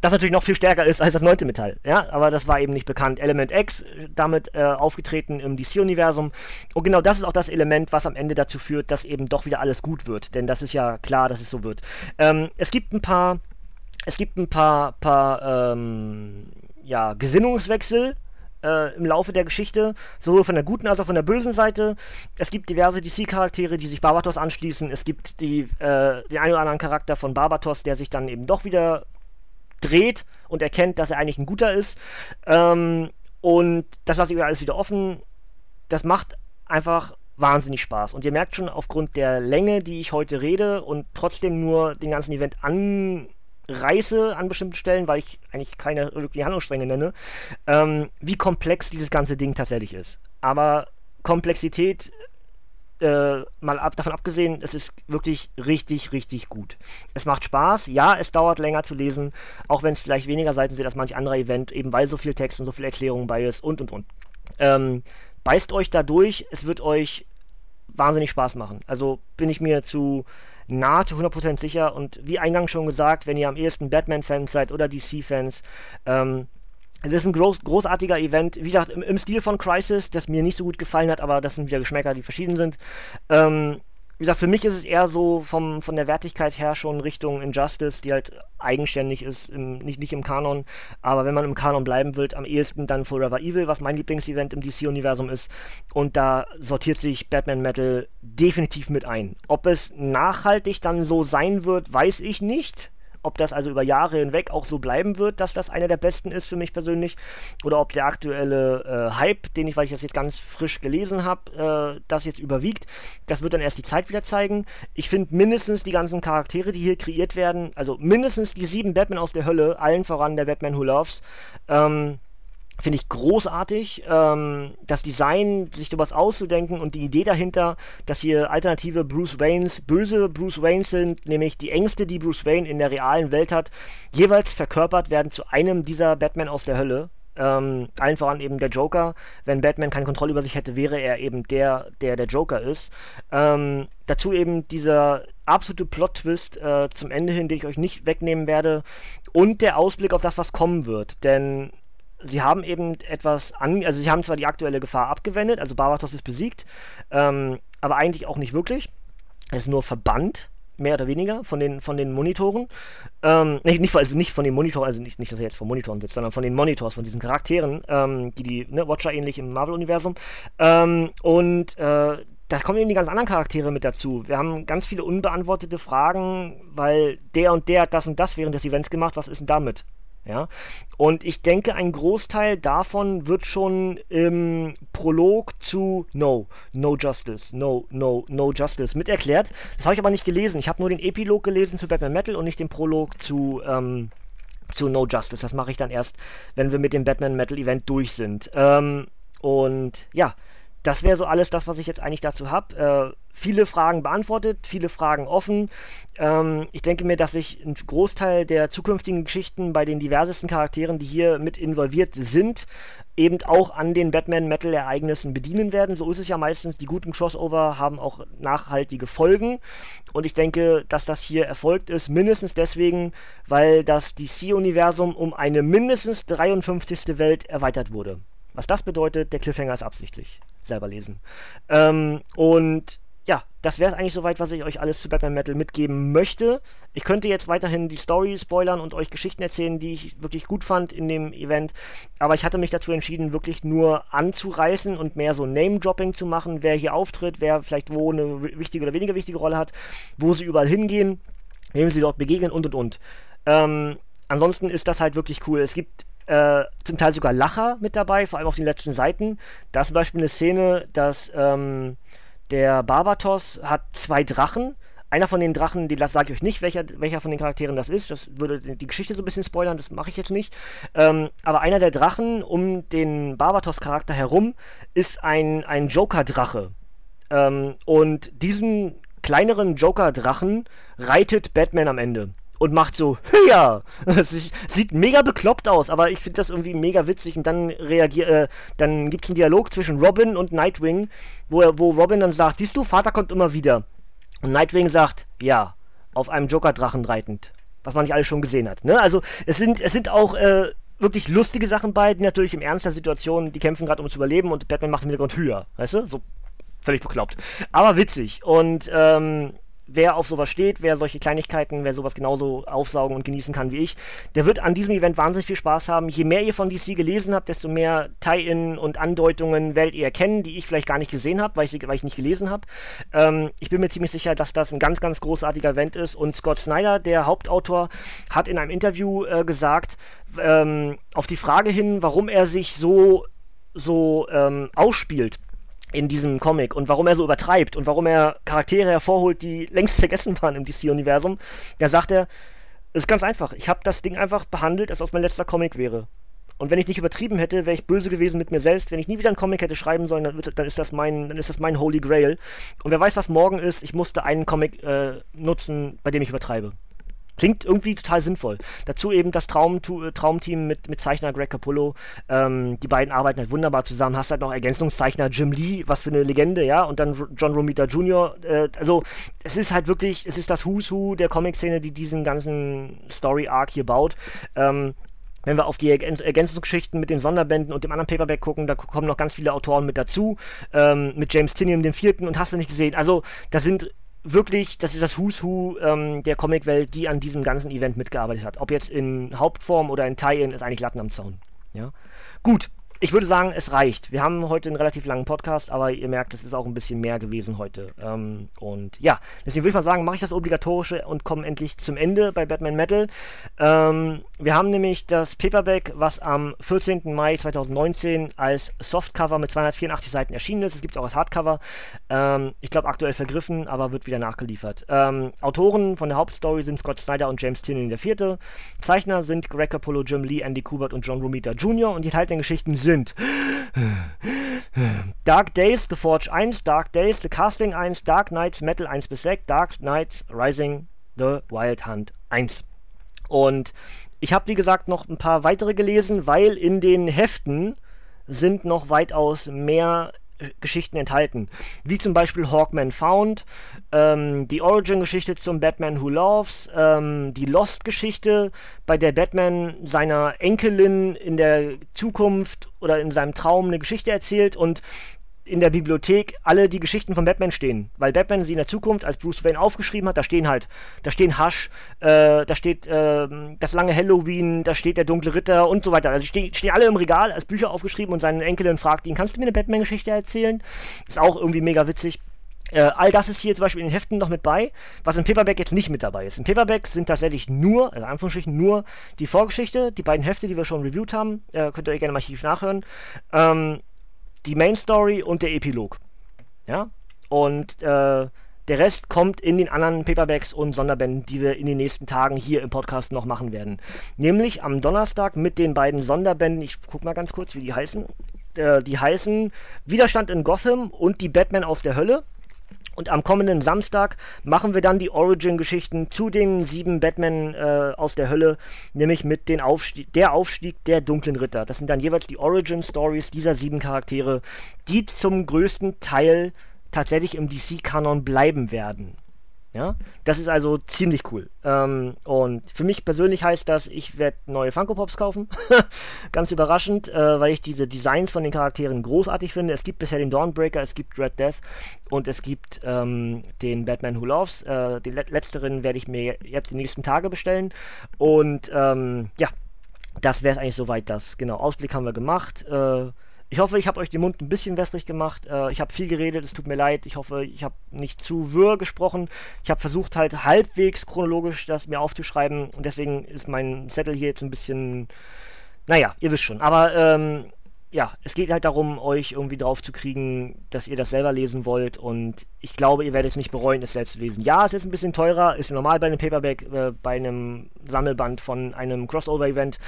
das natürlich noch viel stärker ist als das neunte Metall. Ja, aber das war eben nicht bekannt. Element X, damit äh, aufgetreten im DC-Universum. Und genau das ist auch das Element, was am Ende dazu führt, dass eben doch wieder alles gut wird. Denn das ist ja klar, dass es so wird. Ähm, es gibt ein paar, es gibt ein paar, paar ähm, ja, Gesinnungswechsel äh, im Laufe der Geschichte, sowohl von der guten als auch von der bösen Seite. Es gibt diverse DC-Charaktere, die sich Barbatos anschließen. Es gibt die, äh, den einen oder anderen Charakter von Barbatos, der sich dann eben doch wieder dreht und erkennt, dass er eigentlich ein guter ist. Ähm, und das lasse ich alles wieder offen. Das macht einfach wahnsinnig Spaß. Und ihr merkt schon aufgrund der Länge, die ich heute rede und trotzdem nur den ganzen Event an reiße an bestimmten Stellen, weil ich eigentlich keine wirkliche Handlungsstränge nenne, ähm, wie komplex dieses ganze Ding tatsächlich ist. Aber Komplexität, äh, mal ab, davon abgesehen, es ist wirklich richtig, richtig gut. Es macht Spaß, ja, es dauert länger zu lesen, auch wenn es vielleicht weniger Seiten sind als manch anderer Event, eben weil so viel Text und so viel Erklärungen bei ist und und und. Ähm, beißt euch da durch, es wird euch wahnsinnig Spaß machen. Also bin ich mir zu nahezu 100% sicher. Und wie eingangs schon gesagt, wenn ihr am ehesten Batman-Fans seid oder DC-Fans, ähm, es ist ein groß, großartiger Event, wie gesagt, im, im, Stil von Crisis, das mir nicht so gut gefallen hat, aber das sind wieder Geschmäcker, die verschieden sind. Ähm, wie gesagt, für mich ist es eher so vom, von der Wertigkeit her schon Richtung Injustice, die halt eigenständig ist, im, nicht, nicht im Kanon. Aber wenn man im Kanon bleiben will, am ehesten dann Forever Evil, was mein Lieblingsevent im DC-Universum ist. Und da sortiert sich Batman Metal definitiv mit ein. Ob es nachhaltig dann so sein wird, weiß ich nicht. Ob das also über Jahre hinweg auch so bleiben wird, dass das einer der besten ist für mich persönlich, oder ob der aktuelle äh, Hype, den ich, weil ich das jetzt ganz frisch gelesen habe, äh, das jetzt überwiegt, das wird dann erst die Zeit wieder zeigen. Ich finde mindestens die ganzen Charaktere, die hier kreiert werden, also mindestens die sieben Batman aus der Hölle, allen voran der Batman Who Loves, ähm, Finde ich großartig, ähm, das Design, sich sowas auszudenken und die Idee dahinter, dass hier alternative Bruce Waynes, böse Bruce Waynes sind, nämlich die Ängste, die Bruce Wayne in der realen Welt hat, jeweils verkörpert werden zu einem dieser Batman aus der Hölle. Ähm, allen voran eben der Joker. Wenn Batman keine Kontrolle über sich hätte, wäre er eben der, der der Joker ist. Ähm, dazu eben dieser absolute Plot-Twist äh, zum Ende hin, den ich euch nicht wegnehmen werde. Und der Ausblick auf das, was kommen wird. Denn sie haben eben etwas an, also sie haben zwar die aktuelle Gefahr abgewendet, also Barbatos ist besiegt, ähm, aber eigentlich auch nicht wirklich. Es ist nur verbannt, mehr oder weniger, von den, von den Monitoren. Ähm, nicht, nicht, also nicht von den Monitoren, also nicht, nicht, dass er jetzt vor Monitoren sitzt, sondern von den Monitors, von diesen Charakteren, ähm, die die, ne, Watcher ähnlich im Marvel-Universum. Ähm, und äh, da kommen eben die ganz anderen Charaktere mit dazu. Wir haben ganz viele unbeantwortete Fragen, weil der und der hat das und das während des Events gemacht, was ist denn damit? Ja? Und ich denke, ein Großteil davon wird schon im Prolog zu No, No Justice, No, No, No Justice mit erklärt. Das habe ich aber nicht gelesen. Ich habe nur den Epilog gelesen zu Batman Metal und nicht den Prolog zu, ähm, zu No Justice. Das mache ich dann erst, wenn wir mit dem Batman Metal Event durch sind. Ähm, und ja, das wäre so alles das, was ich jetzt eigentlich dazu habe. Äh, viele Fragen beantwortet, viele Fragen offen. Ähm, ich denke mir, dass sich ein Großteil der zukünftigen Geschichten bei den diversesten Charakteren, die hier mit involviert sind, eben auch an den Batman-Metal-Ereignissen bedienen werden. So ist es ja meistens. Die guten Crossover haben auch nachhaltige Folgen. Und ich denke, dass das hier erfolgt ist, mindestens deswegen, weil das DC-Universum um eine mindestens 53. Welt erweitert wurde. Was das bedeutet, der Cliffhanger ist absichtlich. Selber lesen. Ähm, und ja, das wäre eigentlich soweit, was ich euch alles zu Batman Metal mitgeben möchte. Ich könnte jetzt weiterhin die Story spoilern und euch Geschichten erzählen, die ich wirklich gut fand in dem Event. Aber ich hatte mich dazu entschieden, wirklich nur anzureißen und mehr so Name-Dropping zu machen, wer hier auftritt, wer vielleicht wo eine wichtige oder weniger wichtige Rolle hat, wo sie überall hingehen, wem sie dort begegnen und und und. Ähm, ansonsten ist das halt wirklich cool. Es gibt äh, zum Teil sogar Lacher mit dabei, vor allem auf den letzten Seiten. Da ist zum Beispiel eine Szene, dass ähm, der Barbatos hat zwei Drachen. Einer von den Drachen, die sage ich euch nicht, welcher, welcher von den Charakteren das ist. Das würde die Geschichte so ein bisschen spoilern, das mache ich jetzt nicht. Ähm, aber einer der Drachen um den Barbatos-Charakter herum ist ein, ein Joker-Drache. Ähm, und diesen kleineren Joker-Drachen reitet Batman am Ende und macht so, ja, sieht mega bekloppt aus, aber ich finde das irgendwie mega witzig und dann reagiert, äh, dann gibt es einen Dialog zwischen Robin und Nightwing, wo, er, wo Robin dann sagt, siehst du, Vater kommt immer wieder. Und Nightwing sagt, ja, auf einem Joker-Drachen reitend. Was man nicht alles schon gesehen hat. Ne? Also es sind, es sind auch äh, wirklich lustige Sachen bei, die natürlich im Ernst der Situation, die kämpfen gerade um zu überleben und Batman macht im Hintergrund höher, weißt du? So völlig bekloppt. Aber witzig. Und ähm, wer auf sowas steht, wer solche Kleinigkeiten, wer sowas genauso aufsaugen und genießen kann wie ich, der wird an diesem Event wahnsinnig viel Spaß haben. Je mehr ihr von DC gelesen habt, desto mehr Tie-In und Andeutungen werdet ihr erkennen, die ich vielleicht gar nicht gesehen habe, weil ich, weil ich nicht gelesen habe. Ähm, ich bin mir ziemlich sicher, dass das ein ganz, ganz großartiger Event ist. Und Scott Snyder, der Hauptautor, hat in einem Interview äh, gesagt, ähm, auf die Frage hin, warum er sich so, so ähm, ausspielt in diesem Comic und warum er so übertreibt und warum er Charaktere hervorholt, die längst vergessen waren im DC-Universum, da sagt er, es ist ganz einfach. Ich habe das Ding einfach behandelt, als ob es mein letzter Comic wäre. Und wenn ich nicht übertrieben hätte, wäre ich böse gewesen mit mir selbst. Wenn ich nie wieder einen Comic hätte schreiben sollen, dann, dann, ist, das mein, dann ist das mein Holy Grail. Und wer weiß, was morgen ist, ich musste einen Comic äh, nutzen, bei dem ich übertreibe. Klingt irgendwie total sinnvoll. Dazu eben das Traum äh, Traumteam mit, mit Zeichner Greg Capullo. Ähm, die beiden arbeiten halt wunderbar zusammen. Hast halt noch Ergänzungszeichner Jim Lee, was für eine Legende, ja, und dann John Romita Jr. Äh, also, es ist halt wirklich, es ist das Who's Who der Comic-Szene, die diesen ganzen Story-Arc hier baut. Ähm, wenn wir auf die Ergänzungsgeschichten mit den Sonderbänden und dem anderen Paperback gucken, da kommen noch ganz viele Autoren mit dazu. Ähm, mit James Tinian, dem vierten, und hast du nicht gesehen. Also, da sind wirklich, das ist das Who's Who ähm, der Comicwelt, die an diesem ganzen Event mitgearbeitet hat. Ob jetzt in Hauptform oder in Tie-In, ist eigentlich Latten am Zaun. Ja? Gut, ich würde sagen, es reicht. Wir haben heute einen relativ langen Podcast, aber ihr merkt, es ist auch ein bisschen mehr gewesen heute. Ähm, und ja, deswegen würde ich mal sagen, mache ich das Obligatorische und komme endlich zum Ende bei Batman Metal. Ähm, wir haben nämlich das Paperback, was am 14. Mai 2019 als Softcover mit 284 Seiten erschienen ist. Es gibt es auch als Hardcover. Ähm, ich glaube, aktuell vergriffen, aber wird wieder nachgeliefert. Ähm, Autoren von der Hauptstory sind Scott Snyder und James Tynion der Vierte. Zeichner sind Greg Capullo, Jim Lee, Andy Kubert und John Romita Jr. Und die enthaltenen Geschichten sind sind Dark Days, The Forge 1, Dark Days, The Casting 1, Dark Knights Metal 1 bis 6, Dark Knights Rising, The Wild Hunt 1. Und ich habe, wie gesagt, noch ein paar weitere gelesen, weil in den Heften sind noch weitaus mehr Geschichten enthalten. Wie zum Beispiel Hawkman Found, ähm, die Origin-Geschichte zum Batman Who Loves, ähm, die Lost-Geschichte, bei der Batman seiner Enkelin in der Zukunft oder in seinem Traum eine Geschichte erzählt und in der Bibliothek alle die Geschichten von Batman stehen. Weil Batman sie in der Zukunft als Bruce Wayne aufgeschrieben hat, da stehen halt, da stehen Hush, äh, da steht äh, das lange Halloween, da steht der dunkle Ritter und so weiter. Also stehen, stehen alle im Regal als Bücher aufgeschrieben und seine Enkelin fragt ihn, kannst du mir eine Batman-Geschichte erzählen? Ist auch irgendwie mega witzig. Äh, all das ist hier zum Beispiel in den Heften noch mit bei, was im Paperback jetzt nicht mit dabei ist. Im Paperback sind tatsächlich nur, also Anführungsstrichen nur die Vorgeschichte, die beiden Hefte, die wir schon reviewed haben, äh, könnt ihr euch gerne im Archiv nachhören. Ähm, die Main Story und der Epilog. Ja? Und äh, der Rest kommt in den anderen Paperbacks und Sonderbänden, die wir in den nächsten Tagen hier im Podcast noch machen werden. Nämlich am Donnerstag mit den beiden Sonderbänden. Ich guck mal ganz kurz, wie die heißen. Äh, die heißen Widerstand in Gotham und die Batman aus der Hölle. Und am kommenden Samstag machen wir dann die Origin-Geschichten zu den sieben Batman äh, aus der Hölle, nämlich mit den Aufstieg, der Aufstieg der dunklen Ritter. Das sind dann jeweils die Origin-Stories dieser sieben Charaktere, die zum größten Teil tatsächlich im DC-Kanon bleiben werden. Ja, das ist also ziemlich cool. Ähm, und für mich persönlich heißt das, ich werde neue Funko Pops kaufen. Ganz überraschend, äh, weil ich diese Designs von den Charakteren großartig finde. Es gibt bisher den Dawnbreaker, es gibt Red Death und es gibt ähm, den Batman Who Loves. Äh, den le letzteren werde ich mir jetzt die nächsten Tage bestellen. Und ähm, ja, das wäre es eigentlich soweit. Das genau Ausblick haben wir gemacht. Äh, ich hoffe, ich habe euch den Mund ein bisschen wässrig gemacht. Äh, ich habe viel geredet, es tut mir leid. Ich hoffe, ich habe nicht zu wirr gesprochen. Ich habe versucht, halt halbwegs chronologisch das mir aufzuschreiben und deswegen ist mein Zettel hier jetzt ein bisschen. Naja, ihr wisst schon. Aber ähm, ja, es geht halt darum, euch irgendwie drauf zu kriegen, dass ihr das selber lesen wollt und ich glaube, ihr werdet es nicht bereuen, es selbst zu lesen. Ja, es ist ein bisschen teurer, ist normal bei einem Paperback, äh, bei einem Sammelband von einem Crossover-Event,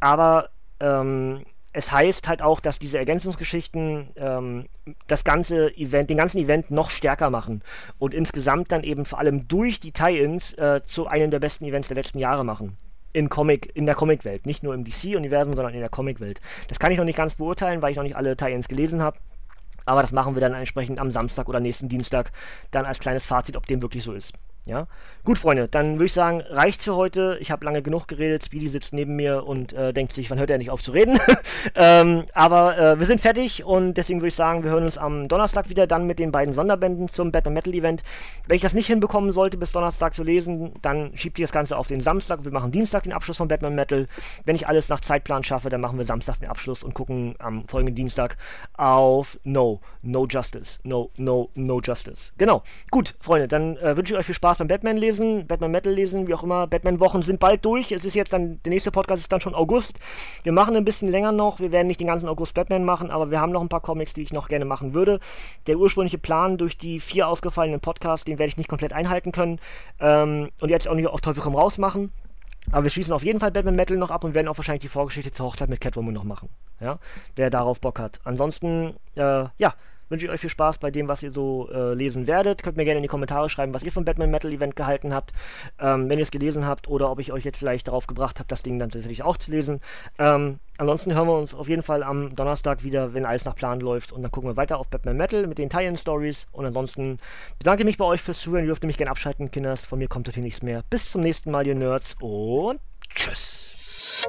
aber ähm, es heißt halt auch, dass diese Ergänzungsgeschichten ähm, das ganze Event, den ganzen Event noch stärker machen und insgesamt dann eben vor allem durch die Tie-ins äh, zu einem der besten Events der letzten Jahre machen. In, Comic, in der Comic-Welt. Nicht nur im DC-Universum, sondern in der Comic-Welt. Das kann ich noch nicht ganz beurteilen, weil ich noch nicht alle Tie-ins gelesen habe. Aber das machen wir dann entsprechend am Samstag oder nächsten Dienstag dann als kleines Fazit, ob dem wirklich so ist. Ja, gut, Freunde, dann würde ich sagen, reicht für heute. Ich habe lange genug geredet. Speedy sitzt neben mir und äh, denkt sich, wann hört er nicht auf zu reden? ähm, aber äh, wir sind fertig und deswegen würde ich sagen, wir hören uns am Donnerstag wieder dann mit den beiden Sonderbänden zum Batman Metal Event. Wenn ich das nicht hinbekommen sollte, bis Donnerstag zu lesen, dann schiebt ihr das Ganze auf den Samstag. Wir machen Dienstag den Abschluss von Batman Metal. Wenn ich alles nach Zeitplan schaffe, dann machen wir Samstag den Abschluss und gucken am folgenden Dienstag auf No, No Justice. No, No, No Justice. Genau. Gut, Freunde, dann äh, wünsche ich euch viel Spaß Spaß beim Batman lesen, Batman Metal lesen, wie auch immer. Batman-Wochen sind bald durch. Es ist jetzt dann, der nächste Podcast ist dann schon August. Wir machen ein bisschen länger noch. Wir werden nicht den ganzen August Batman machen, aber wir haben noch ein paar Comics, die ich noch gerne machen würde. Der ursprüngliche Plan durch die vier ausgefallenen Podcasts, den werde ich nicht komplett einhalten können. Ähm, und jetzt auch nicht auf Teufel komm raus machen. Aber wir schließen auf jeden Fall Batman Metal noch ab und werden auch wahrscheinlich die Vorgeschichte zur Hochzeit mit Catwoman noch machen. Ja, wer darauf Bock hat. Ansonsten, äh, ja, wünsche ich euch viel Spaß bei dem, was ihr so äh, lesen werdet. Könnt mir gerne in die Kommentare schreiben, was ihr vom Batman Metal Event gehalten habt, ähm, wenn ihr es gelesen habt oder ob ich euch jetzt vielleicht darauf gebracht habe, das Ding dann tatsächlich auch zu lesen. Ähm, ansonsten hören wir uns auf jeden Fall am Donnerstag wieder, wenn alles nach Plan läuft und dann gucken wir weiter auf Batman Metal mit den Tie-In-Stories und ansonsten bedanke ich mich bei euch fürs Zuhören. Ihr dürft mich gerne abschalten, Kinders. Von mir kommt heute nichts mehr. Bis zum nächsten Mal, ihr Nerds und tschüss.